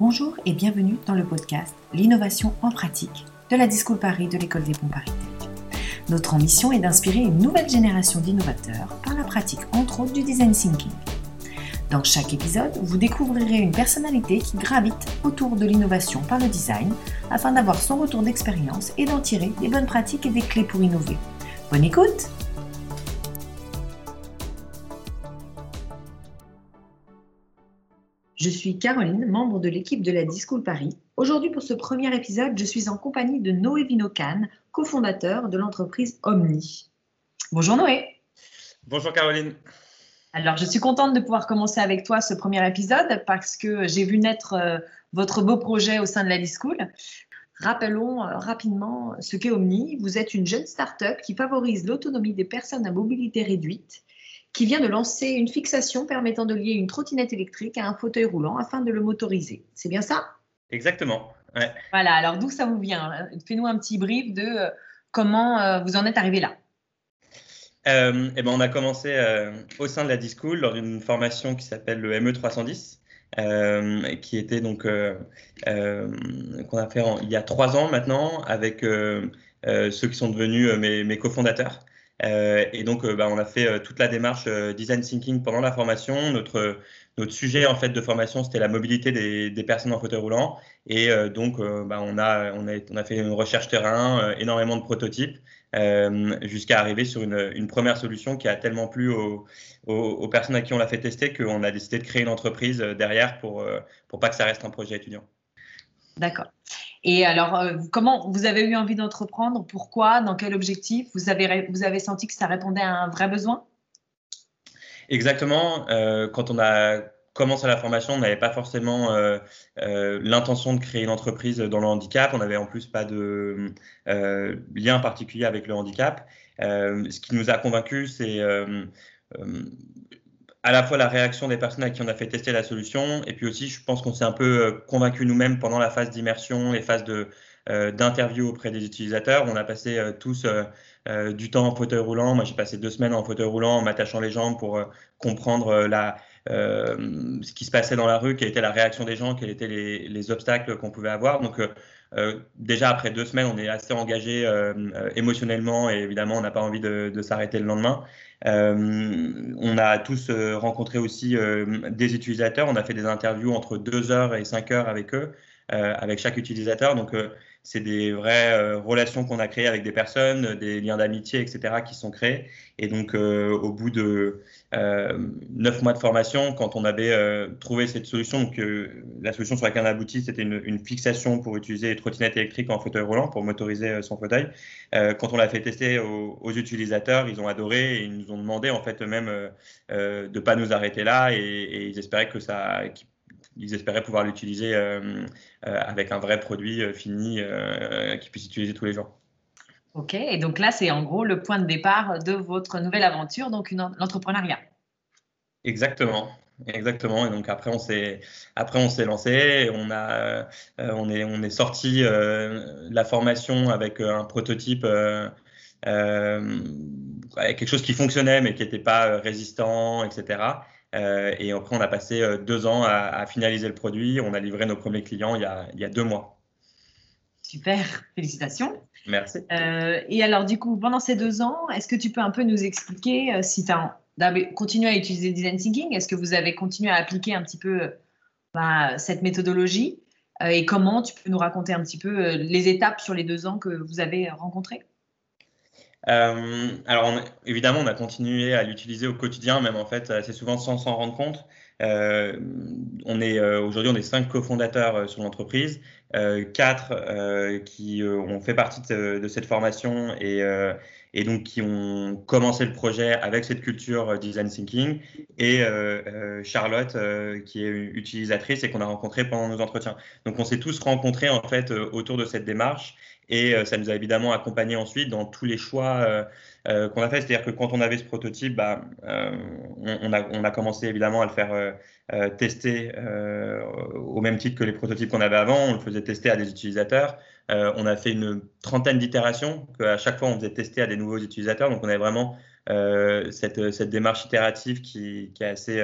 Bonjour et bienvenue dans le podcast L'innovation en pratique de la Discool Paris de l'école des ponts Paris. Notre ambition est d'inspirer une nouvelle génération d'innovateurs par la pratique entre autres du design thinking. Dans chaque épisode, vous découvrirez une personnalité qui gravite autour de l'innovation par le design afin d'avoir son retour d'expérience et d'en tirer des bonnes pratiques et des clés pour innover. Bonne écoute Je suis Caroline, membre de l'équipe de la Discool Paris. Aujourd'hui, pour ce premier épisode, je suis en compagnie de Noé Vinocan, cofondateur de l'entreprise Omni. Bonjour Noé. Bonjour Caroline. Alors, je suis contente de pouvoir commencer avec toi ce premier épisode parce que j'ai vu naître euh, votre beau projet au sein de la Discool. Rappelons euh, rapidement ce qu'est Omni. Vous êtes une jeune start-up qui favorise l'autonomie des personnes à mobilité réduite qui vient de lancer une fixation permettant de lier une trottinette électrique à un fauteuil roulant afin de le motoriser. C'est bien ça? Exactement. Voilà, alors d'où ça vous vient? Fais-nous un petit brief de euh, comment euh, vous en êtes arrivé là. Euh, eh ben, on a commencé au sein de la Discool lors d'une formation qui s'appelle le ME 310, qui était donc qu'on a fait il y a trois ans maintenant avec ceux qui sont devenus mes, mes cofondateurs. Euh, et donc, euh, bah, on a fait euh, toute la démarche design thinking pendant la formation. Notre, sujet en fait de formation, c'était la mobilité des, personnes en fauteuil roulant. Et donc, bah, on, a, fait une recherche terrain, énormément de prototypes, jusqu'à arriver sur une, une, première solution qui a tellement plu aux, aux, personnes à qui on l'a fait tester qu'on a décidé de créer une entreprise derrière pour, pour pas que ça reste un projet étudiant. D'accord. Et alors, euh, comment vous avez eu envie d'entreprendre? Pourquoi? Dans quel objectif? Vous avez, vous avez senti que ça répondait à un vrai besoin? Exactement. Euh, quand on a commencé la formation, on n'avait pas forcément euh, l'intention de créer une entreprise dans le handicap. On n'avait en plus pas de lien particulier avec le handicap. ce qui nous a convaincus, c'est à la fois la réaction des personnes à qui on a fait tester la solution, et puis aussi, je pense qu'on s'est un peu euh, convaincu nous-mêmes pendant la phase d'immersion, les phases de, euh, d'interview auprès des utilisateurs. On a passé euh, tous du temps en fauteuil roulant. Moi, j'ai passé deux semaines en fauteuil roulant en m'attachant les jambes pour comprendre ce qui se passait dans la rue, quelle était la réaction des gens, quels étaient les, les obstacles qu'on pouvait avoir. Déjà après deux semaines, on est assez engagé émotionnellement et évidemment, on n'a pas envie de, de s'arrêter le lendemain. Euh, on a tous euh, rencontré aussi euh, des utilisateurs. On a fait des interviews entre 2 heures et 5 heures avec eux, avec chaque utilisateur. Donc, c'est des vraies relations qu'on a créées avec des personnes, des liens d'amitié, etc., qui sont créés. Et donc, au bout de neuf mois de formation, quand on avait trouvé cette solution, donc la solution sur laquelle on a abouti, c'était une, fixation pour utiliser les trottinettes électriques en fauteuil roulant pour motoriser son fauteuil. quand on l'a fait tester aux, aux, utilisateurs, ils ont adoré et ils nous ont demandé en fait eux-mêmes de pas nous arrêter là et, ils espéraient que ça ils espéraient pouvoir l'utiliser euh, euh, avec un vrai produit euh, fini qu'ils puissent utiliser tous les jours. Ok, et donc là, c'est en gros le point de départ de votre nouvelle aventure, donc l'entrepreneuriat. Exactement. Exactement. Et donc après on s'est après on s'est lancé. On a on est on est sorti de la formation avec un prototype avec quelque chose qui fonctionnait mais qui n'était pas résistant, etc. Euh, et après, on a passé euh, deux ans à, finaliser le produit. On a livré nos premiers clients il y a, il y a deux mois. Super, félicitations. Merci. Euh, et alors, du coup, pendant ces deux ans, est-ce que tu peux un peu nous expliquer si tu as continué à utiliser Design Thinking Est-ce que vous avez continué à appliquer un petit peu bah, cette méthodologie Et comment tu peux nous raconter un petit peu les étapes sur les deux ans que vous avez rencontrées? Euh, alors, évidemment, on a continué à l'utiliser au quotidien, même en fait, assez souvent sans s'en rendre compte. Euh, on est euh, aujourd'hui, on est cinq cofondateurs sur l'entreprise, quatre qui ont fait partie de, cette formation et, et, donc qui ont commencé le projet avec cette culture design thinking, et Charlotte qui est utilisatrice et qu'on a rencontrée pendant nos entretiens. Donc, on s'est tous rencontrés en fait autour de cette démarche et euh, ça nous a évidemment accompagné ensuite dans tous les choix euh, euh, qu'on a fait. C'est-à-dire que quand on avait ce prototype, bah, on, a, on, a, commencé évidemment à le faire tester au même titre que les prototypes qu'on avait avant. On le faisait tester à des utilisateurs. on a fait une trentaine d'itérations, qu'à chaque fois on faisait tester à des nouveaux utilisateurs. Donc on avait vraiment cette, cette, démarche itérative qui, qui est assez,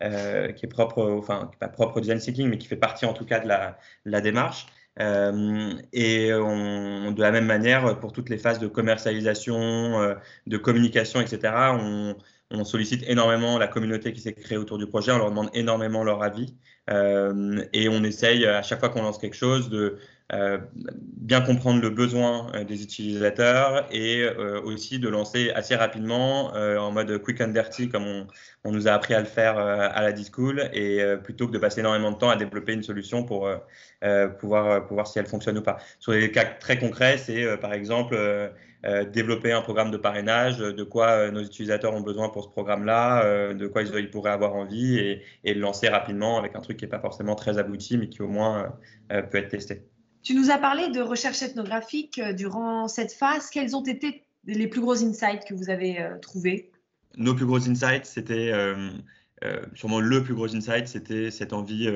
qui est propre, enfin, pas propre au design thinking, mais qui fait partie en tout cas de la, la démarche. et on, de la même manière, pour toutes les phases de commercialisation, de communication, etc., on, on sollicite énormément la communauté qui s'est créée autour du projet, on leur demande énormément leur avis euh, et on essaye à chaque fois qu'on lance quelque chose de bien comprendre le besoin euh, des utilisateurs et aussi de lancer assez rapidement en mode quick and dirty comme on, on, nous a appris à le faire à la Discool et plutôt que de passer énormément de temps à développer une solution pour pouvoir, pouvoir si elle fonctionne ou pas. Sur des cas très concrets, c'est par exemple euh, développer un programme de parrainage, de quoi euh, nos utilisateurs ont besoin pour ce programme-là, euh, de quoi ils, pourraient avoir envie et, le lancer rapidement avec un truc qui n'est pas forcément très abouti, mais qui au moins peut être testé. Tu nous as parlé de recherche ethnographique durant cette phase. Quels ont été les plus gros insights que vous avez trouvés? Nos plus gros insights, c'était sûrement le plus gros insight, c'était cette envie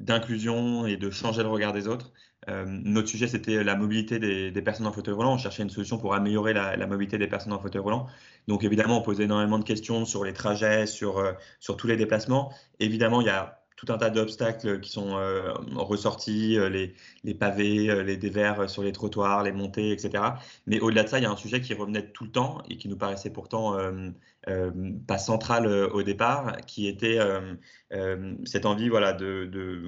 d'inclusion et de changer le regard des autres. Euh, notre sujet, c'était la mobilité des, personnes en fauteuil roulant. On cherchait une solution pour améliorer la, mobilité des personnes en fauteuil roulant. Donc, évidemment, on posait énormément de questions sur les trajets, sur, euh, sur tous les déplacements. Évidemment, il y a tout un tas d'obstacles qui sont euh, ressortis, les, les, pavés, les dévers sur les trottoirs, les montées, etc. Mais au-delà de ça, il y a un sujet qui revenait tout le temps et qui nous paraissait pourtant euh, pas centrale euh, au départ, qui était euh, cette envie, voilà, de,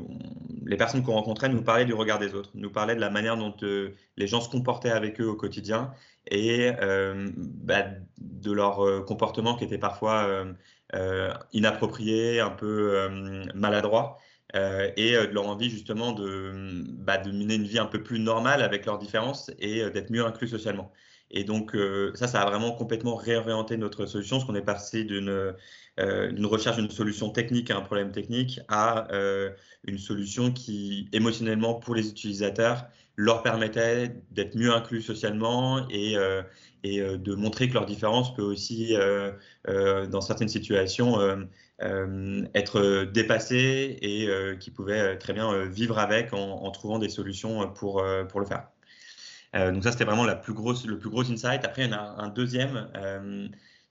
les personnes qu'on rencontrait nous parlaient du regard des autres, nous parlaient de la manière dont les gens se comportaient avec eux au quotidien et bah, de leur comportement qui était parfois inapproprié, un peu maladroit. et de leur envie justement de, bah, de mener une vie un peu plus normale avec leurs différences et d'être mieux inclus socialement. Et donc, euh, ça, ça a vraiment complètement réorienté notre solution, parce qu'on est passé d'une euh, recherche d'une solution technique à un problème technique à euh, une solution qui, émotionnellement, pour les utilisateurs, leur permettait d'être mieux inclus socialement et, et de montrer que leur différence peut aussi, dans certaines situations, être dépassée et qu'ils pouvaient très bien vivre avec en, trouvant des solutions pour, pour le faire. Euh, donc ça, c'était vraiment la plus grosse, le plus gros insight. Après, il y en a un deuxième euh,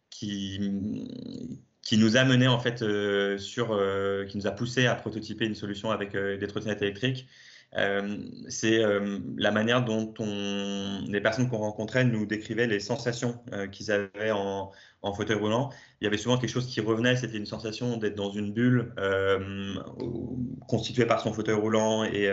qui, qui nous a mené en fait euh, sur, qui nous a poussé à prototyper une solution avec des trottinettes électriques. C'est la manière dont on, les personnes qu'on rencontrait nous décrivaient les sensations qu'ils avaient en, en, fauteuil roulant. Il y avait souvent quelque chose qui revenait, c'était une sensation d'être dans une bulle constituée par son fauteuil roulant et,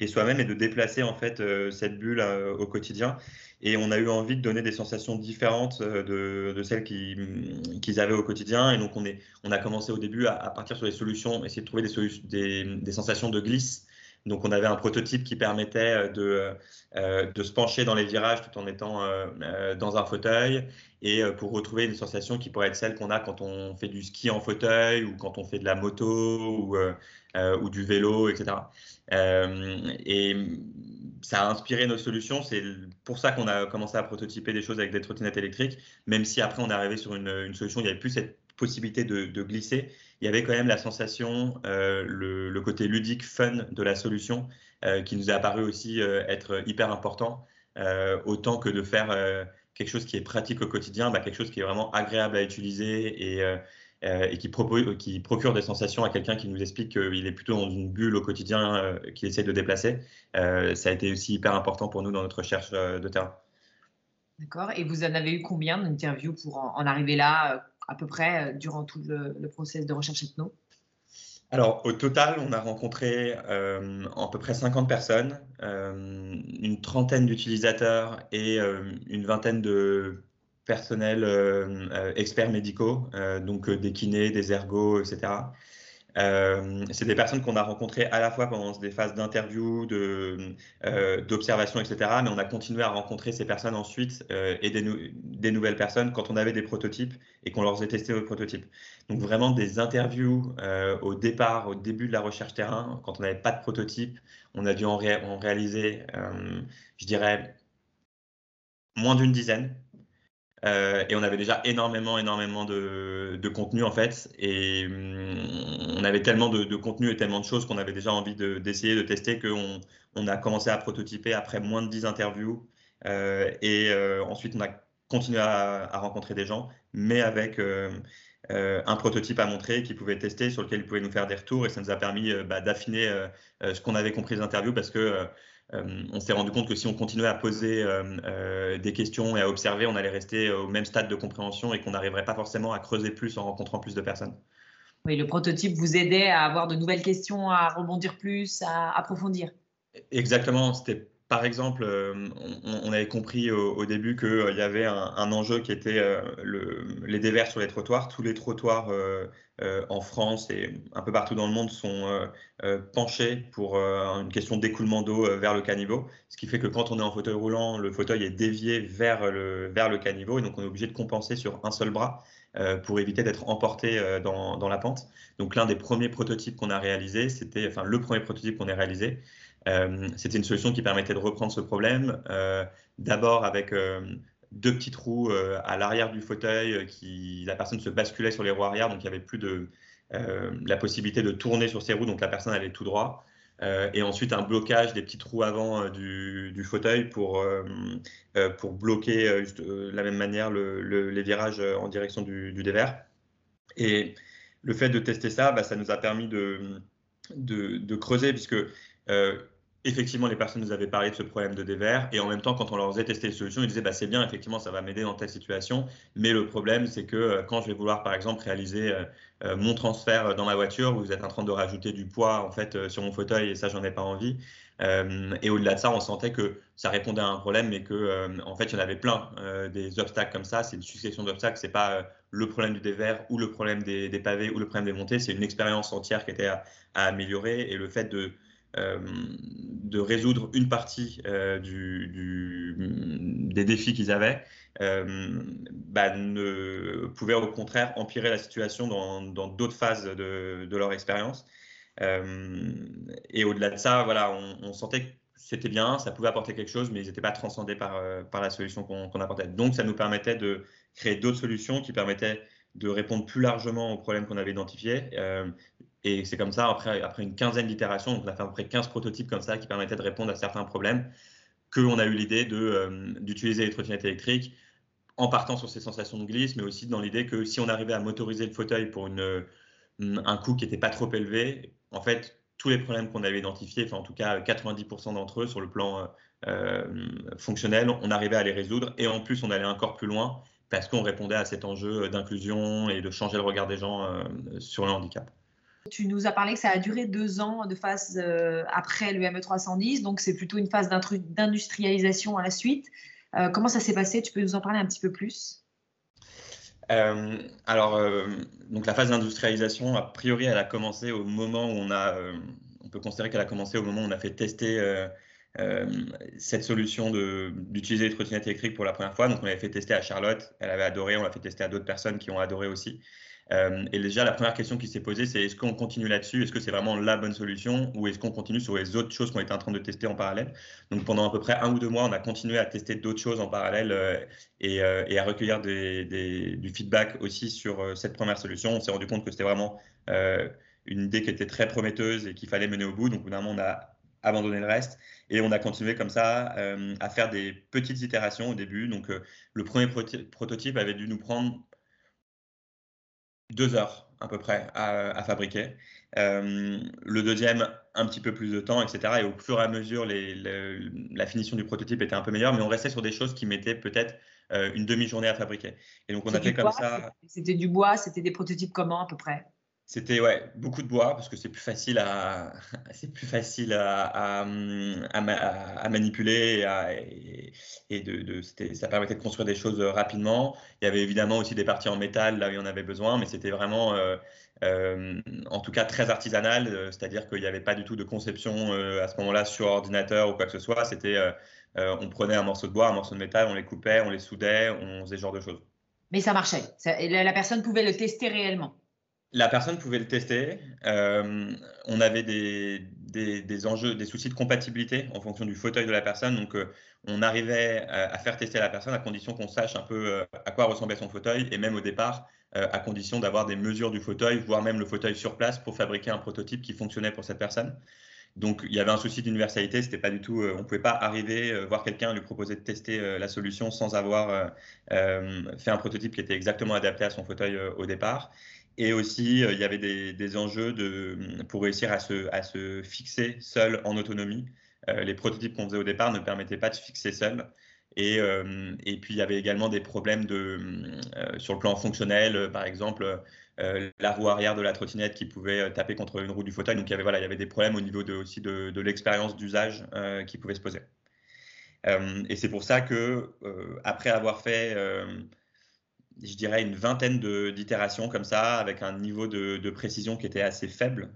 et soi-même et de déplacer en fait cette bulle au quotidien. Et on a eu envie de donner des sensations différentes de, celles qu'ils avaient au quotidien. Et donc on, est, on a commencé au début à, partir sur des solutions, essayer de trouver des sensations de glisse donc, on avait un prototype qui permettait euh, de, euh, de se pencher dans les virages tout en étant euh, dans un fauteuil et pour retrouver une sensation qui pourrait être celle qu'on a quand on fait du ski en fauteuil ou quand on fait de la moto ou, du vélo, etc. et ça a inspiré nos solutions. C'est pour ça qu'on a commencé à prototyper des choses avec des trottinettes électriques, même si après on est arrivé sur une, une solution, il n'y avait plus cette possibilité de, glisser, il y avait quand même la sensation, euh, le, côté ludique, fun de la solution, euh, qui nous a apparu aussi euh, être hyper important, autant que de faire quelque chose qui est pratique au quotidien, bah, quelque chose qui est vraiment agréable à utiliser et, qui, procure des sensations à quelqu'un qui nous explique qu'il est plutôt dans une bulle au quotidien qu'il essaie de déplacer. ça a été aussi hyper important pour nous dans notre recherche de terrain. D'accord. Et vous en avez eu combien d'interviews pour en arriver là à peu près euh, durant tout le, le process de recherche ethno alors, au total, on a rencontré euh, à peu près 50 personnes, euh, une trentaine d'utilisateurs et une vingtaine de personnels experts médicaux, donc des kinés, des ergots, etc. Euh, c'est des personnes qu'on a rencontrées à la fois pendant des phases d'interview, euh, d'observation, etc. Mais on a continué à rencontrer ces personnes ensuite euh, et des, nouvelles personnes quand on avait des prototypes et qu'on leur faisait tester nos prototypes. Donc vraiment des interviews au départ, au début de la recherche terrain, quand on n'avait pas de prototype, on a dû en réaliser, je dirais, moins d'une dizaine. Euh, et on avait déjà énormément, énormément de, contenu en fait. Et hum, on avait tellement de, contenu et tellement de choses qu'on avait déjà envie d'essayer de, tester qu'on on a commencé à prototyper après moins de 10 interviews. Euh, et euh, ensuite, on a continué à, rencontrer des gens. mais avec un prototype à montrer qu'ils pouvaient tester, sur lequel ils pouvaient nous faire des retours. Et ça nous a permis bah, d'affiner ce qu'on avait compris des interviews parce que on s'est rendu compte que si on continuait à poser des questions et à observer, on allait rester au même stade de compréhension et qu'on n'arriverait pas forcément à creuser plus en rencontrant plus de personnes. Oui, le prototype vous aidait à avoir de nouvelles questions, à rebondir plus, à approfondir. Exactement. C'était par exemple, euh, on, avait compris au, début qu'il euh, y avait un, enjeu qui était euh, les dévers sur les trottoirs. Tous les trottoirs en France et un peu partout dans le monde sont penchés pour une question d'écoulement d'eau vers le caniveau. Ce qui fait que quand on est en fauteuil roulant, le fauteuil est dévié vers le, vers le caniveau et donc on est obligé de compenser sur un seul bras pour éviter d'être emporté dans, dans, la pente. Donc l'un des premiers prototypes qu'on a réalisé, c'était, enfin le premier prototype qu'on a réalisé, c'était une solution qui permettait de reprendre ce problème, euh, d'abord avec euh, deux petits trous à l'arrière du fauteuil, qui la personne se basculait sur les roues arrière, donc il n'y avait plus de la possibilité de tourner sur ses roues, donc la personne allait tout droit. et ensuite un blocage des petits trous avant du, fauteuil pour, pour bloquer de la même manière les virages en direction du, dévers. Et le fait de tester ça, bah, ça nous a permis de, de, de creuser, puisque effectivement, les personnes nous avaient parlé de ce problème de dévers, et en même temps, quand on leur faisait tester les solutions, ils disaient bah, c'est bien, effectivement, ça va m'aider dans telle situation, mais le problème, c'est que euh, quand je vais vouloir, par exemple, réaliser euh, euh, mon transfert dans ma voiture, vous êtes en train de rajouter du poids en fait sur mon fauteuil, et ça, j'en ai pas envie. et au-delà de ça, on sentait que ça répondait à un problème, mais que en fait, il y en avait plein des obstacles comme ça. C'est une succession d'obstacles. C'est pas le problème du dévers ou le problème des, pavés ou le problème des montées. C'est une expérience entière qui était à, améliorer, et le fait de de résoudre une partie euh, des défis qu'ils avaient, euh, bah, ne pouvait au contraire empirer la situation dans d'autres phases de, leur expérience. et au-delà de ça, voilà, on, sentait que c'était bien, ça pouvait apporter quelque chose, mais ils n'étaient pas transcendés par la solution qu'on apportait. Donc, ça nous permettait de créer d'autres solutions qui permettaient de répondre plus largement aux problèmes qu'on avait identifiés. Et c'est comme ça, après, après une quinzaine d'itérations, on a fait à peu près 15 prototypes comme ça qui permettaient de répondre à certains problèmes, qu'on a eu l'idée euh, d'utiliser les trottinettes électriques en partant sur ces sensations de glisse, mais aussi dans l'idée que si on arrivait à motoriser le fauteuil pour une, un coût qui n'était pas trop élevé, en fait, tous les problèmes qu'on avait identifiés, en tout cas 90% d'entre eux sur le plan euh, fonctionnel, on arrivait à les résoudre et en plus on allait encore plus loin parce qu'on répondait à cet enjeu d'inclusion et de changer le regard des gens euh, sur le handicap. Tu nous as parlé que ça a duré deux ans de phase euh, après le ME310, donc c'est plutôt une phase d'industrialisation à la suite. Euh, comment ça s'est passé? Tu peux nous en parler un petit peu plus? Euh, alors, donc la phase d'industrialisation, a priori, elle a commencé au moment où on a, on peut considérer qu'elle a commencé au moment où on a fait tester cette solution d'utiliser les trottinettes électriques pour la première fois. Donc, on l'avait fait tester à Charlotte, elle avait adoré, on l'a fait tester à d'autres personnes qui ont adoré aussi. Euh, et déjà, la première question qui s'est posée, c'est est-ce qu'on continue là-dessus? Est-ce que c'est vraiment la bonne solution? Ou est-ce qu'on continue sur les autres choses qu'on était en train de tester en parallèle? Donc, pendant à peu près un ou deux mois, on a continué à tester d'autres choses en parallèle euh, euh, et, à recueillir du feedback aussi sur cette première solution. On s'est rendu compte que c'était vraiment une idée qui était très prometteuse et qu'il fallait mener au bout. Donc, finalement, on a abandonné le reste et on a continué comme ça à faire des petites itérations au début. Donc, le premier prototype avait dû nous prendre deux heures à peu près à, fabriquer. Euh, le deuxième, un petit peu plus de temps, etc. Et au fur et à mesure, la finition du prototype était un peu meilleure, mais on restait sur des choses qui mettaient peut-être euh, une demi-journée à fabriquer. Et donc on a fait comme ça. C'était du bois, c'était des prototypes comment à peu près c'était ouais, beaucoup de bois parce que c'est plus facile à, c'est plus facile à, à, manipuler et, de, de ça permettait de construire des choses rapidement. Il y avait évidemment aussi des parties en métal là où il y en avait besoin, mais c'était vraiment, euh, euh, en tout cas, très artisanal, euh, c'est-à-dire qu'il n'y avait pas du tout de conception à ce moment-là sur ordinateur ou quoi que ce soit. C'était, on prenait un morceau de bois, un morceau de métal, on les coupait, on les soudait, on faisait ce genre de choses. Mais ça marchait. la personne pouvait le tester réellement. La personne pouvait le tester. Euh, on avait des, des, enjeux, des soucis de compatibilité en fonction du fauteuil de la personne. Donc, euh, on arrivait à, faire tester la personne à condition qu'on sache un peu euh, à quoi ressemblait son fauteuil et même au départ, à condition d'avoir des mesures du fauteuil, voire même le fauteuil sur place pour fabriquer un prototype qui fonctionnait pour cette personne. Donc il y avait un souci d'universalité, c'était pas du tout, on pouvait pas arriver voir quelqu'un lui proposer de tester la solution sans avoir fait un prototype qui était exactement adapté à son fauteuil au départ. Et aussi, il y avait des, enjeux de, pour réussir à se, à se fixer seul en autonomie. les prototypes qu'on faisait au départ ne permettaient pas de se fixer seul. Et, euh, et, puis il y avait également des problèmes de, euh, sur le plan fonctionnel, euh, par exemple la roue arrière de la trottinette qui pouvait taper contre une roue du fauteuil. Donc il y avait, voilà, il y avait des problèmes au niveau de, aussi de, de l'expérience d'usage qui pouvaient se poser. et c'est pour ça que après avoir fait, je dirais, une vingtaine d'itérations comme ça, avec un niveau de, précision qui était assez faible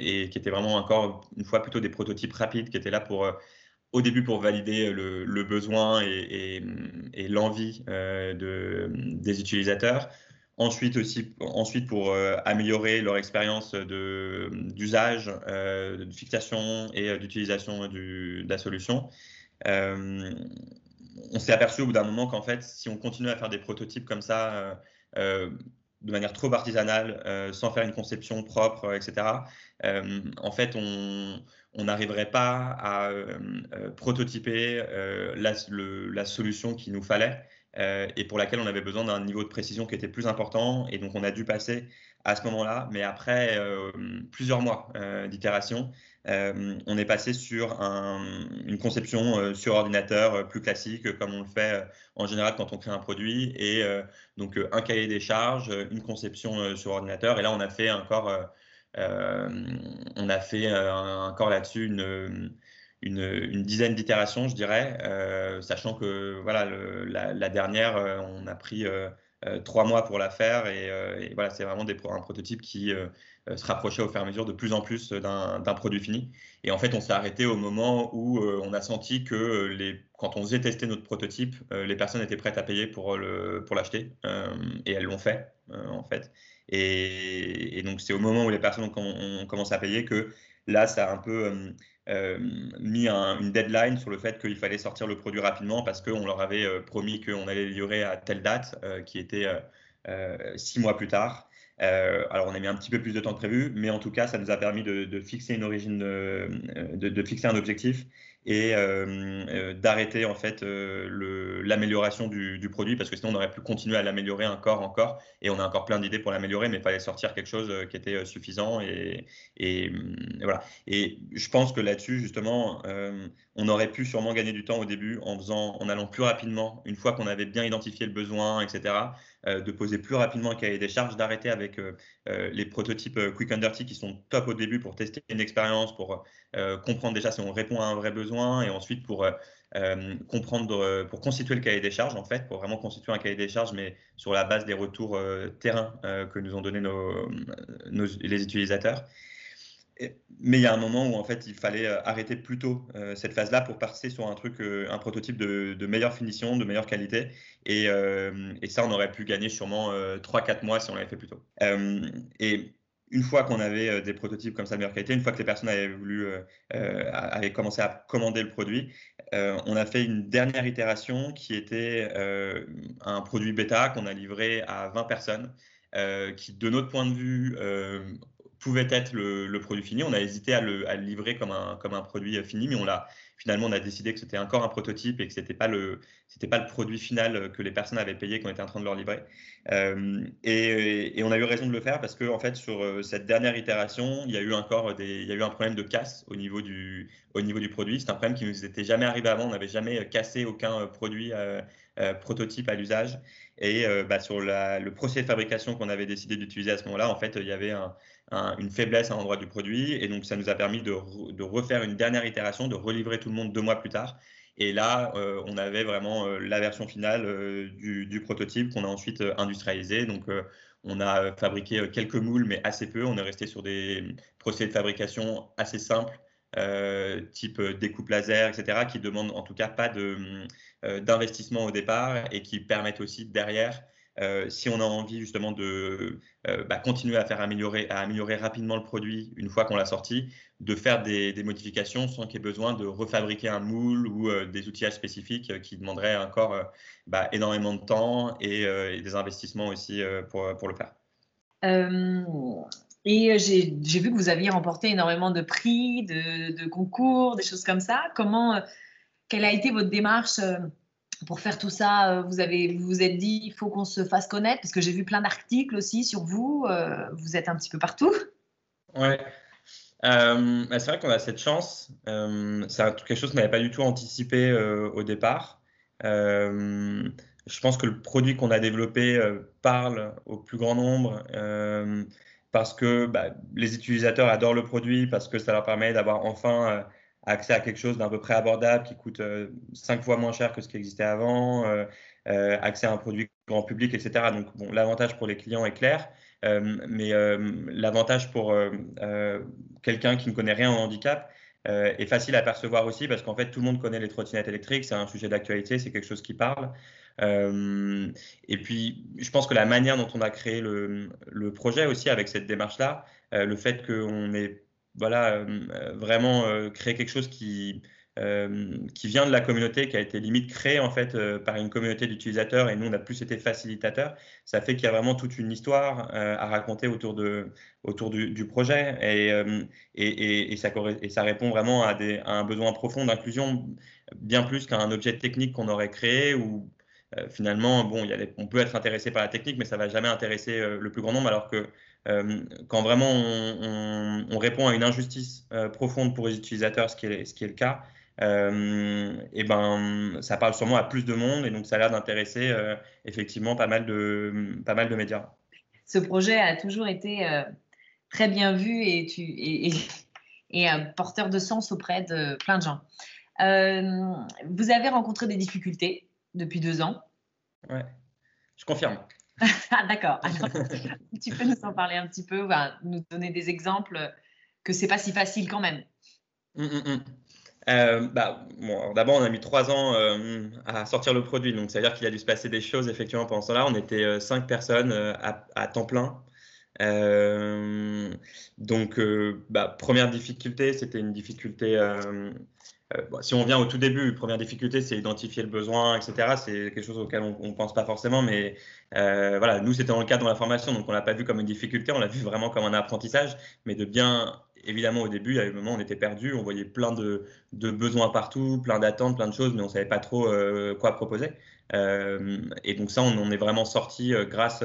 et qui était vraiment encore une fois plutôt des prototypes rapides qui étaient là pour au début pour valider le, besoin et, l'envie euh, des utilisateurs. Ensuite aussi, ensuite pour euh, améliorer leur expérience d'usage, euh, de fixation et d'utilisation de la solution. On s'est aperçu au bout d'un moment qu'en fait, si on continue à faire des prototypes comme ça, de manière trop artisanale, sans faire une conception propre, etc., en fait, on, n'arriverait pas à euh, euh, prototyper euh, la, solution qu'il nous fallait et pour laquelle on avait besoin d'un niveau de précision qui était plus important. Et donc, on a dû passer à ce moment-là, mais après plusieurs mois d'itération, on est passé sur une conception sur ordinateur plus classique, comme on le fait en général quand on crée un produit, et donc un cahier des charges, une conception sur ordinateur. Et là, on a fait encore euh, on a fait euh, encore là-dessus une, dizaine d'itérations, je dirais, euh, sachant que voilà, la, dernière, on a pris trois mois pour la faire et, voilà, c'est vraiment des, un prototype qui se rapprochait au fur et à mesure de plus en plus d'un produit fini. Et en fait, on s'est arrêté au moment où on a senti que les, quand on faisait tester notre prototype, les personnes étaient prêtes à payer pour l'acheter pour et elles l'ont fait en fait. Et, donc, c'est au moment où les personnes ont, commencé à payer que là, ça a un peu euh, euh, mis une deadline sur le fait qu'il fallait sortir le produit rapidement parce qu'on leur avait euh, promis qu'on allait livrer à telle date, qui était six mois plus tard. Alors, on a mis un petit peu plus de temps que prévu, mais en tout cas, ça nous a permis de, fixer une origine, de, fixer un objectif et euh, euh, d'arrêter en fait euh, l'amélioration du, du, produit parce que sinon on aurait pu continuer à l'améliorer encore encore. Et on a encore plein d'idées pour l'améliorer mais il fallait sortir quelque chose qui était suffisant et, et, voilà. Et je pense que là-dessus justement on aurait pu sûrement gagner du temps au début en faisant en allant plus rapidement une fois qu'on avait bien identifié le besoin etc de poser plus rapidement un cahier des charges d'arrêter avec les prototypes quick and dirty qui sont top au début pour tester une expérience pour comprendre déjà si on répond à un vrai besoin et ensuite pour euh, euh, comprendre, euh, pour constituer le cahier des charges, en fait, pour vraiment constituer un cahier des charges, mais sur la base des retours terrain que nous ont donné nos, les utilisateurs. Mais il y a un moment où en fait il fallait arrêter plus tôt cette phase-là pour passer sur un truc, un prototype de, meilleure finition, de meilleure qualité. Et, ça, on aurait pu gagner sûrement 3-4 mois si on l'avait fait plus tôt. et une fois qu'on avait euh, des prototypes comme ça de meilleure qualité, une fois que les personnes avaient voulu, euh, euh, avaient commencé à commander le produit, on a fait une dernière itération qui était un produit bêta qu'on a livré à 20 personnes, qui de notre point de vue pouvait être le, produit fini. On a hésité à le, livrer comme un, comme un produit fini, mais on l'a finalement on a décidé que c'était encore un prototype et que c'était pas pas le produit final que les personnes avaient payé qu'on était en train de leur livrer. Euh, et, on a eu raison de le faire parce que en fait sur euh, cette dernière itération, il y a eu encore des il y a eu un problème de casse au niveau du au niveau du produit. C'est un problème qui nous était jamais arrivé avant. On n'avait jamais cassé aucun produit euh, prototype à l'usage. Et bah, sur le procédé de fabrication qu'on avait décidé d'utiliser à ce moment-là, en fait, il y avait un, une faiblesse à l'endroit du produit. Et donc, ça nous a permis de, refaire une dernière itération, de relivrer tout le monde deux mois plus tard. Et là, euh, on avait vraiment euh, la version finale euh, du, du, prototype qu'on a ensuite industrialisé. Donc, on a fabriqué quelques moules, mais assez peu. On est resté sur des procédés de fabrication assez simples. type découpe laser, etc., qui demandent en tout cas pas d'investissement au départ et qui permettent aussi derrière euh, si on a envie justement de euh, bah, continuer à faire améliorer, rapidement le produit une fois qu'on l'a sorti, de faire des, modifications sans qu'il y ait besoin de refabriquer un moule ou euh, des outillages spécifiques qui demanderaient encore bah, énormément de temps et, des investissements aussi pour, le faire. Et j'ai vu que vous aviez remporté énormément de prix, de, concours, des choses comme ça. Comment, quelle a été votre démarche pour faire tout ça Vous avez, vous, vous êtes dit, il faut qu'on se fasse connaître parce que j'ai vu plein d'articles aussi sur vous. Vous êtes un petit peu partout. Ouais. Euh, bah, c'est vrai qu'on a cette chance. Euh, c'est quelque chose qu'on n'avait pas du tout anticipé euh, au départ. je pense que le produit qu'on a développé parle au plus grand nombre parce que bah, les utilisateurs adorent le produit, parce que ça leur permet d'avoir enfin accès à quelque chose d'un peu près abordable qui coûte cinq fois moins cher que ce qui existait avant, accès à un produit grand public, etc. Donc bon, l'avantage pour les clients est clair. Euh, mais euh, l'avantage pour euh, quelqu'un qui ne connaît rien au handicap, est facile à percevoir aussi parce qu'en fait tout le monde connaît les trottinettes électriques, c'est un sujet d'actualité, c'est quelque chose qui parle. et puis je pense que la manière dont on a créé le, le projet aussi avec cette démarche-là, le fait qu'on ait voilà, vraiment créé quelque chose qui euh, qui vient de la communauté, qui a été limite créée en fait euh, par une communauté d'utilisateurs et nous on a plus été facilitateurs. Ça fait qu'il y a vraiment toute une histoire euh, à raconter autour, de, autour du, projet et, et, et, ça, et, ça, répond vraiment à, un besoin profond d'inclusion, bien plus qu'à un objet technique qu'on aurait créé ou finalement, bon, on peut être intéressé par la technique, mais ça va jamais intéresser le plus grand nombre, alors que quand vraiment on, on, répond à une injustice profonde pour les utilisateurs, ce qui est, ce qui est le cas, euh, et ben, ça parle sûrement à plus de monde et donc ça a l'air d'intéresser euh, effectivement pas mal, de, pas mal de médias. Ce projet a toujours été euh, très bien vu et, tu, et, et, porteur de sens auprès de plein de gens. vous avez rencontré des difficultés depuis deux ans Ouais, je confirme. ah, D'accord. tu peux nous en parler un petit peu, nous donner des exemples que c'est pas si facile quand même. Hum, hum, hum. Euh, bah, bon, D'abord, on a mis trois ans euh, à sortir le produit, donc ça veut dire qu'il a dû se passer des choses effectivement pendant ce temps-là. On était euh, cinq personnes à, à, temps plein. donc, bah, première difficulté, c'était une difficulté. Bon, si on vient au tout début, première difficulté, c'est identifier le besoin, etc. C'est quelque chose auquel on ne pense pas forcément, mais voilà, nous, c'était dans le cadre de la formation, donc on l'a pas vu comme une difficulté, on l'a vu vraiment comme un apprentissage, mais de bien évidemment, au début, il y a eu un moment où on était perdu, on voyait plein de, besoins partout, plein d'attentes, plein de choses, mais on ne savait pas trop euh, quoi proposer. Euh, et donc ça, on en est vraiment sorti euh, grâce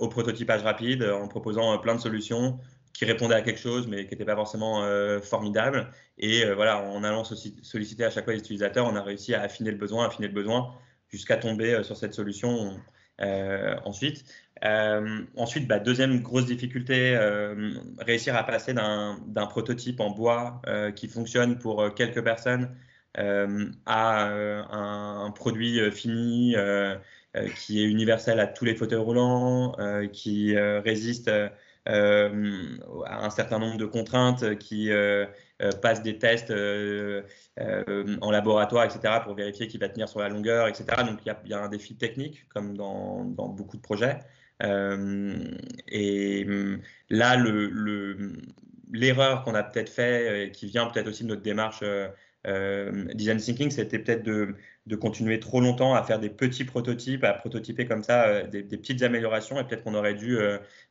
au prototypage rapide, en proposant plein de solutions qui répondaient à quelque chose, mais qui n'étaient pas forcément formidables. Et voilà, en allant solliciter à chaque fois les utilisateurs, on a réussi à affiner le besoin, affiner le besoin, jusqu'à tomber sur cette solution ensuite. Euh, ensuite, bah, deuxième grosse difficulté, euh, réussir à passer d'un prototype en bois euh, qui fonctionne pour quelques personnes à un, produit fini qui est universel à tous les fauteuils roulants, qui résiste à un certain nombre de contraintes, qui passe des tests en laboratoire, etc., pour vérifier qu'il va tenir sur la longueur, etc. Donc il y, a un défi technique, comme dans, beaucoup de projets. Euh, et hum, là, l'erreur qu'on a peut-être fait, et qui vient peut-être aussi de notre démarche euh, euh, design thinking, c'était peut-être de, continuer trop longtemps à faire des petits prototypes, à prototyper comme ça des, petites améliorations, et peut-être qu'on aurait dû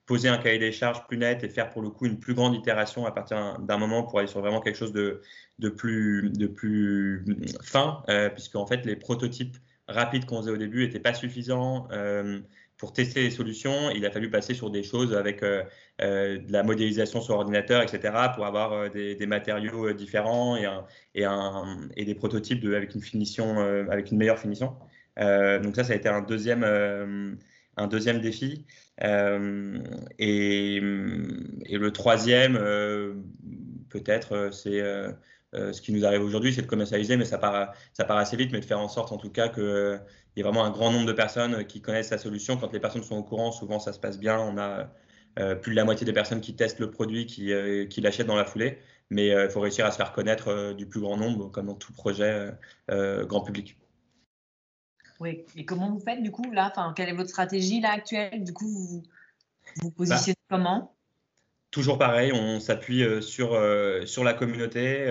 poser un cahier des charges plus net et faire pour le coup une plus grande itération à partir d'un moment pour aller sur vraiment quelque chose de, plus, de plus fin, puisque en fait les prototypes rapides qu'on faisait au début n'étaient pas suffisants pour tester les solutions, il a fallu passer sur des choses avec euh, euh, de la modélisation sur ordinateur, etc., pour avoir euh, des, matériaux différents et, et, un, et, des prototypes de, avec une finition, avec une meilleure finition. donc ça, ça a été un deuxième, un deuxième défi. Et, et, le troisième, peut-être, c'est ce qui nous arrive aujourd'hui, c'est de commercialiser, mais ça part, ça part assez vite, mais de faire en sorte en tout cas que il y a vraiment un grand nombre de personnes qui connaissent la solution. Quand les personnes sont au courant, souvent ça se passe bien. On a euh, plus de la moitié des personnes qui testent le produit, qui, euh, qui l'achètent dans la foulée. Mais euh, il faut réussir à se faire connaître du plus grand nombre, comme dans tout projet grand public. Oui, et comment vous faites du coup là? Enfin, Quelle est votre stratégie là actuelle? Du coup, vous vous positionnez bah, comment? Toujours pareil, on s'appuie sur, sur la communauté,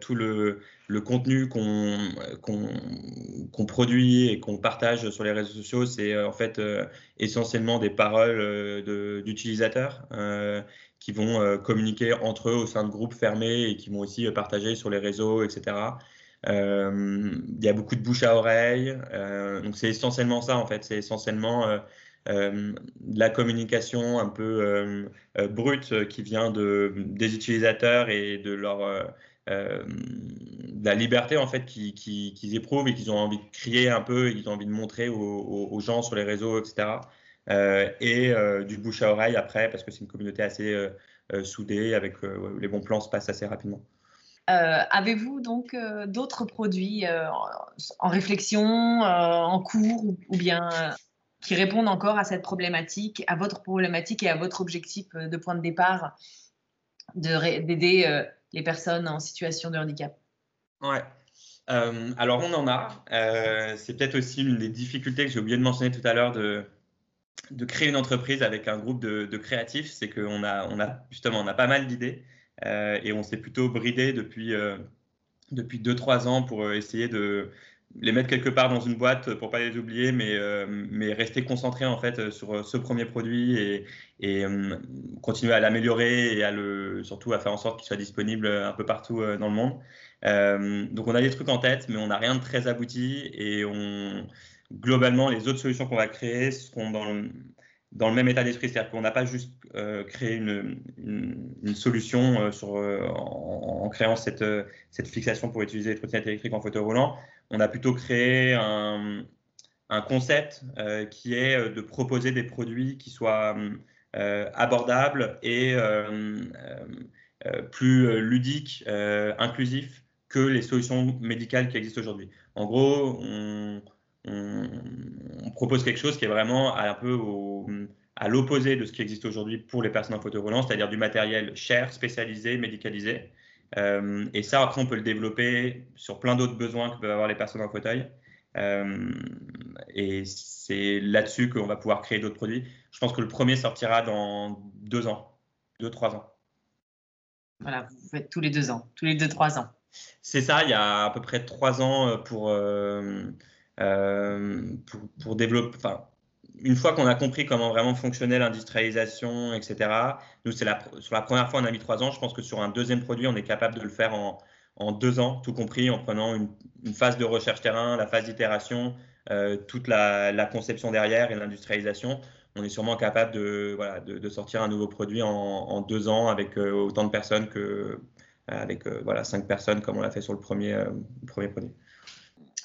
tout le, le contenu qu'on produit et qu'on partage sur les réseaux sociaux, c'est en fait essentiellement des paroles d'utilisateurs qui vont communiquer entre eux au sein de groupes fermés et qui vont aussi partager sur les réseaux, etc. Il y a beaucoup de bouche à oreille. donc c'est essentiellement ça en fait. C'est essentiellement euh, la communication un peu euh, euh, brute qui vient de, des utilisateurs et de leur la liberté en fait qu'ils éprouvent et qu'ils ont envie de crier un peu, ils ont envie de montrer aux, gens sur les réseaux, etc. et du bouche à oreille après, parce que c'est une communauté assez soudée, avec les bons plans se passent assez rapidement. Avez-vous donc d'autres produits en réflexion, en cours, ou bien qui répondent encore à cette problématique, à votre problématique et à votre objectif euh, de point de départ d'aider euh, les personnes en situation de handicap Ouais. Euh, alors on en a. c'est peut-être aussi une des difficultés que j'ai oublié de mentionner tout à l'heure de, de créer une entreprise avec un groupe de, créatifs, c'est qu'on a, on a justement on a pas mal d'idées et on s'est plutôt bridé depuis depuis 2-3 ans pour essayer de, les mettre quelque part dans une boîte pour pas les oublier, mais, euh, mais rester concentré en fait sur ce premier produit et, euh, continuer à l'améliorer et surtout à faire en sorte qu'il soit disponible un peu partout euh, dans le monde. donc on a des trucs en tête, mais on n'a rien de très abouti et globalement les autres solutions qu'on va créer seront dans le, dans le même état d'esprit, c'est-à-dire qu'on n'a pas juste créé une, une, solution sur, en, créant cette, cette fixation pour utiliser les trottinettes électriques en fauteuil on a plutôt créé un, concept euh, qui est euh, de proposer des produits qui soient euh, abordables et plus ludiques, inclusifs que les solutions médicales qui existent aujourd'hui. En gros, on, propose quelque chose qui est vraiment un peu à l'opposé de ce qui existe aujourd'hui pour les personnes en fauteuil roulant, c'est-à-dire du matériel cher, spécialisé, médicalisé, euh, et ça, après, on peut le développer sur plein d'autres besoins que peuvent avoir les personnes en fauteuil. Euh, et c'est là-dessus qu'on va pouvoir créer d'autres produits. Je pense que le premier sortira dans deux ans, deux, trois ans. Voilà, vous faites tous les deux ans, tous les deux, trois ans. C'est ça, il y a à peu près trois ans pour, euh, pour, pour, développer, enfin, une fois qu'on a compris comment vraiment fonctionnait l'industrialisation, etc., nous, c'est la, sur la première fois, on a mis trois ans. Je pense que sur un deuxième produit, on est capable de le faire en, en deux ans, tout compris, en prenant une, une phase de recherche terrain, la phase d'itération, euh, toute la, la, conception derrière et l'industrialisation. On est sûrement capable de, voilà, de, de, sortir un nouveau produit en, en deux ans avec euh, autant de personnes que avec euh, voilà, cinq personnes comme on l'a fait sur le premier, le premier produit.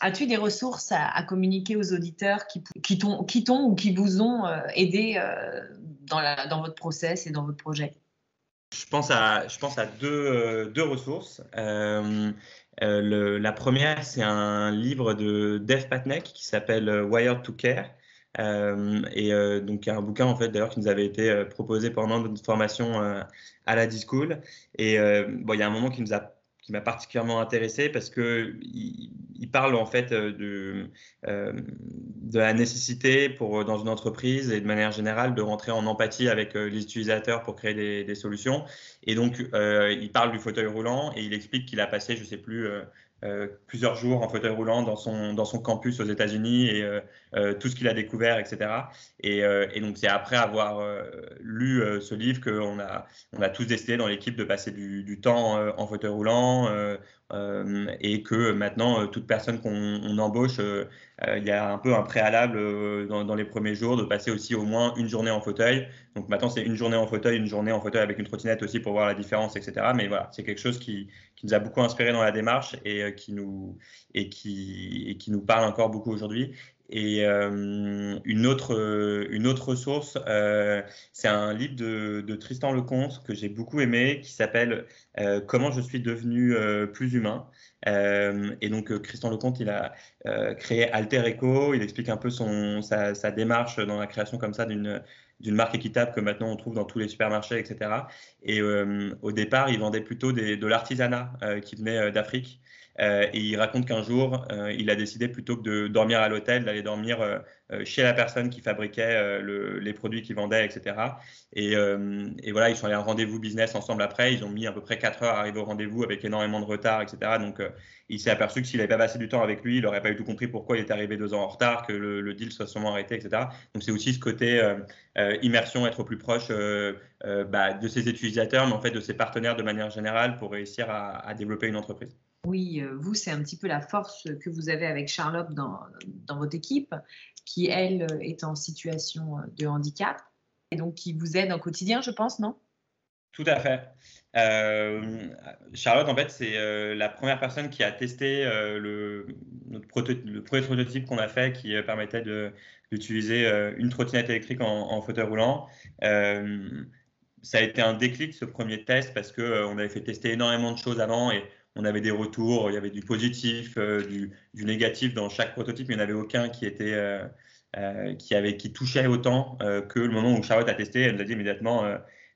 As-tu des ressources à, communiquer aux auditeurs qui, t'ont ou qui vous ont euh, aidé euh, dans, votre process et dans votre projet? Je pense à, euh, deux ressources. la première, c'est un livre de Dave Patnack qui s'appelle Wired to Care. et donc un bouquin en fait d'ailleurs qui nous avait été proposé pendant notre formation à la D-School. Et bon, il y a un moment qui nous a qui m'a particulièrement intéressé parce que il, parle en fait euh, de, euh, de la nécessité pour dans une entreprise et de manière générale de rentrer en empathie avec euh, les utilisateurs pour créer des, solutions. Et donc il parle du fauteuil roulant et il explique qu'il a passé, je sais plus, euh, plusieurs jours en fauteuil roulant dans son, dans son campus aux États-Unis et euh, euh, tout ce qu'il a découvert, etc. Et, et donc, c'est après avoir lu ce livre qu'on a, on a tous décidé dans l'équipe de passer du, temps en fauteuil roulant et que maintenant, toute personne qu'on embauche, il y a un peu un préalable dans, les premiers jours de passer aussi au moins une journée en fauteuil. Donc maintenant, c'est une journée en fauteuil, une journée en fauteuil avec une trottinette aussi pour voir la différence, etc. Mais voilà, c'est quelque chose qui, nous a beaucoup inspiré dans la démarche et qui nous parle encore beaucoup aujourd'hui. Et euh, une, autre, une autre ressource, euh, c'est un livre de, Tristan Lecomte que j'ai beaucoup aimé qui s'appelle euh, Comment je suis devenu plus humain. et donc, Tristan Lecomte, il a créé Alter Eco. Il explique un peu son, sa, démarche dans la création comme ça d'une d'une marque équitable que maintenant on trouve dans tous les supermarchés, etc. Et euh, au départ, il vendait plutôt de l'artisanat euh, qui venait euh, et il raconte qu'un jour, il a décidé plutôt que de dormir à l'hôtel, d'aller dormir chez la personne qui fabriquait les produits qu'ils vendaient, etc. Et, voilà, ils sont allés à un rendez-vous business ensemble après. Ils ont mis à peu près 4 heures à arriver au rendez-vous avec énormément de retard, etc. Donc, il s'est aperçu que s'il n'avait pas passé du temps avec lui, il n'aurait pas du tout compris pourquoi il était arrivé deux ans en retard, que le, deal soit sûrement arrêté, etc. Donc, c'est aussi ce côté immersion, être au plus proche bah, de ses utilisateurs, mais en fait de ses partenaires de manière générale pour réussir à développer une entreprise. Oui, euh, vous, c'est un petit peu la force que vous avez avec Charlotte dans, votre équipe, qui, elle, est en situation de handicap et donc qui vous aide au quotidien, je pense, non? Tout à fait. Euh, Charlotte, en fait, c'est euh, la première personne qui a testé le, le premier prototype qu'on a fait qui permettait d'utiliser une trottinette électrique en, en fauteuil roulant ça a été un déclic ce premier test parce qu'on avait fait tester énormément de choses avant et on avait des retours, il y avait du positif, euh, du, négatif dans chaque prototype, mais il n'y en avait aucun qui euh, euh, touchait autant que le moment où Charlotte a testé. Elle nous a dit immédiatement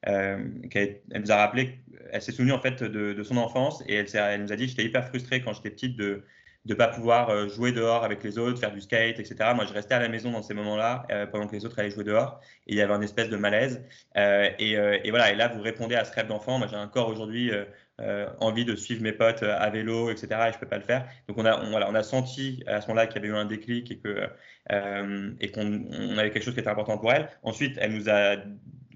qu'elle nous a rappelé, elle s'est souvenue en fait de, son enfance et elle, elle nous a dit j'étais hyper frustrée quand j'étais petite de de pas pouvoir jouer dehors avec les autres, faire du skate, etc. Moi, je restais à la maison dans ces moments-là pendant que les autres allaient jouer dehors et il y avait un espèce de malaise. et, et, voilà, et là, vous répondez à ce rêve d'enfant. Moi, j'ai un corps aujourd'hui euh, envie de suivre mes potes euh, à vélo, etc. Et je peux pas le faire. Donc on a, voilà, on a senti à ce moment-là qu'il y avait eu un déclic et euh, qu'on on avait quelque chose qui était important pour elle. Ensuite, elle nous a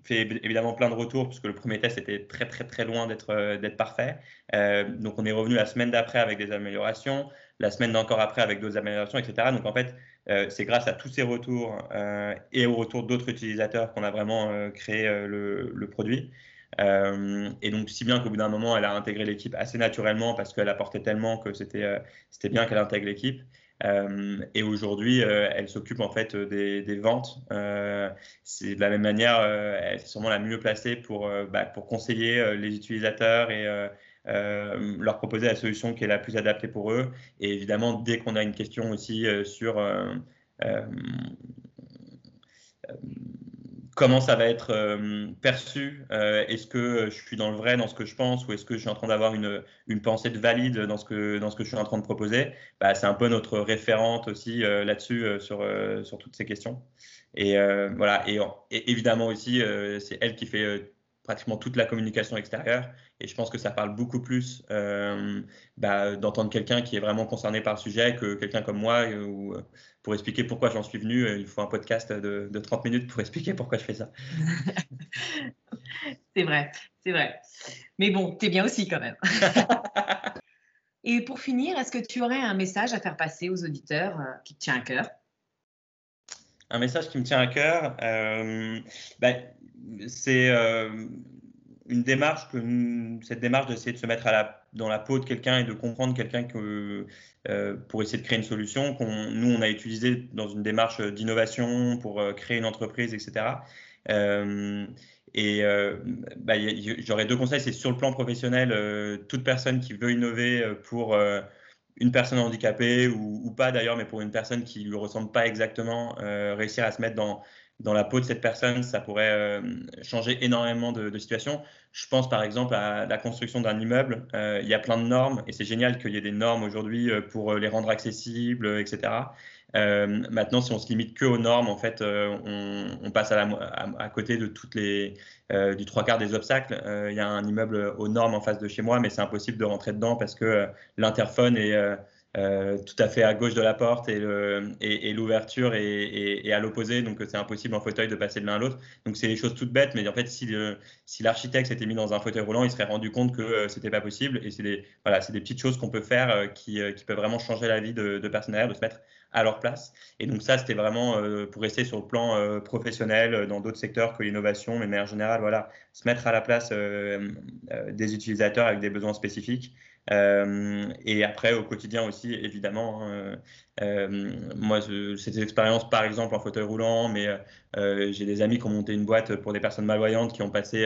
fait évidemment plein de retours puisque le premier test était très très très loin d'être parfait. donc on est revenu la semaine d'après avec des améliorations, la semaine d'encore après avec d'autres améliorations, etc. Donc en fait, c'est grâce à tous ces retours et au retour d'autres utilisateurs qu'on a vraiment créé le, produit. Euh, et donc, si bien qu'au bout d'un moment, elle a intégré l'équipe assez naturellement parce qu'elle apportait tellement que c'était euh, c'était bien qu'elle intègre l'équipe. Euh, et aujourd'hui, elle s'occupe en fait des, ventes. c'est de la même manière, elle est sûrement la mieux placée pour, bah, pour conseiller les utilisateurs et leur proposer la solution qui est la plus adaptée pour eux. Et évidemment, dès qu'on a une question aussi sur comment ça va être euh, perçu euh, Est-ce que je suis dans le vrai dans ce que je pense ou est-ce que je suis en train d'avoir une, une, pensée de valide dans ce, que, dans ce que je suis en train de proposer? Bah, C'est un peu notre référente aussi euh, là-dessus sur, sur toutes ces questions. Et voilà, et, évidemment aussi, c'est elle qui fait pratiquement toute la communication extérieure. Et je pense que ça parle beaucoup plus bah, d'entendre quelqu'un qui est vraiment concerné par le sujet que quelqu'un comme moi. Pour expliquer pourquoi j'en suis venu, il faut un podcast de, de 30 minutes pour expliquer pourquoi je fais ça. c'est vrai, c'est vrai. Mais bon, tu es bien aussi quand même. Et pour finir, est-ce que tu aurais un message à faire passer aux auditeurs qui te tient à cœur? Un message qui me tient à cœur, ben, c'est euh, une démarche que cette démarche d'essayer de se mettre à la, dans la peau de quelqu'un et de comprendre quelqu'un que euh, pour essayer de créer une solution qu'on nous on a utilisé dans une démarche d'innovation pour euh, créer une entreprise etc et bah, j'aurais deux conseils. C'est sur le plan professionnel toute personne qui veut innover pour une personne handicapée ou, ou pas d'ailleurs mais pour une personne qui lui ressemble pas exactement réussir à se mettre dans dans la peau de cette personne, ça pourrait euh, changer énormément de, situations. Je pense par exemple à la construction d'un immeuble. Euh, il y a plein de normes et c'est génial qu'il y ait des normes aujourd'hui euh, pour les rendre accessibles, etc. maintenant, si on se limite que aux normes, en fait, on, passe à, à, côté de toutes les du trois quarts des obstacles. Il y a un immeuble aux normes en face de chez moi, mais c'est impossible de rentrer dedans parce que l'interphone est euh, tout à fait à gauche de la porte et, l'ouverture est, à l'opposé, donc c'est impossible en fauteuil de passer de l'un à l'autre. Donc c'est des choses toutes bêtes, mais en fait si, l'architecte s'était mis dans un fauteuil roulant, il serait rendu compte que euh, c'était pas possible. Et c'est des, voilà, des petites choses qu'on peut faire euh, qui, peuvent vraiment changer la vie de, de personnes de se mettre à leur place. Et donc ça, c'était vraiment pour rester sur le plan professionnel dans d'autres secteurs que l'innovation, mais de manière générale, voilà, se mettre à la place des utilisateurs avec des besoins spécifiques. Euh, et après, au quotidien aussi, évidemment, hein, euh, euh, moi, c'est des expériences, par exemple, en fauteuil roulant, mais j'ai des amis qui ont monté une boîte pour des personnes malvoyantes qui ont passé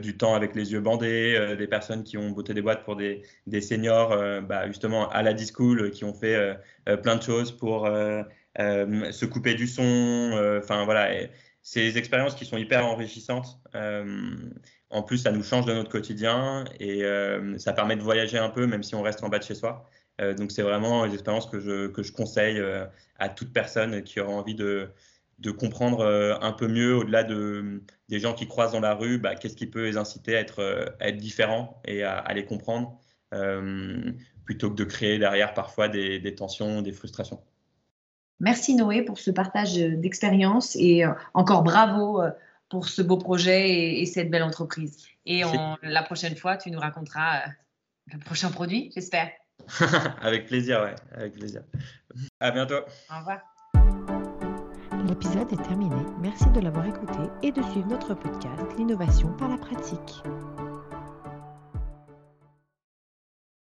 du temps avec les yeux bandés, des personnes qui ont monté des boîtes pour des, des seniors, bah, justement, à la discool, qui ont fait plein de choses pour se couper du son. Enfin, voilà. C'est des expériences qui sont hyper enrichissantes. En plus, ça nous change de notre quotidien et euh, ça permet de voyager un peu, même si on reste en bas de chez soi. donc c'est vraiment une expérience que je, que je conseille à toute personne qui aura envie de, de comprendre un peu mieux, au-delà de, des gens qui croisent dans la rue, bah, qu'est-ce qui peut les inciter à être, être différents et à, les comprendre, plutôt que de créer derrière parfois des tensions, des frustrations. Merci Noé pour ce partage d'expérience et encore bravo pour ce beau projet et, cette belle entreprise. Et la prochaine fois, tu nous raconteras le prochain produit, j'espère. avec plaisir, ouais, avec plaisir. À bientôt. Au revoir. L'épisode est terminé. Merci de l'avoir écouté et de suivre notre podcast L'innovation par la pratique.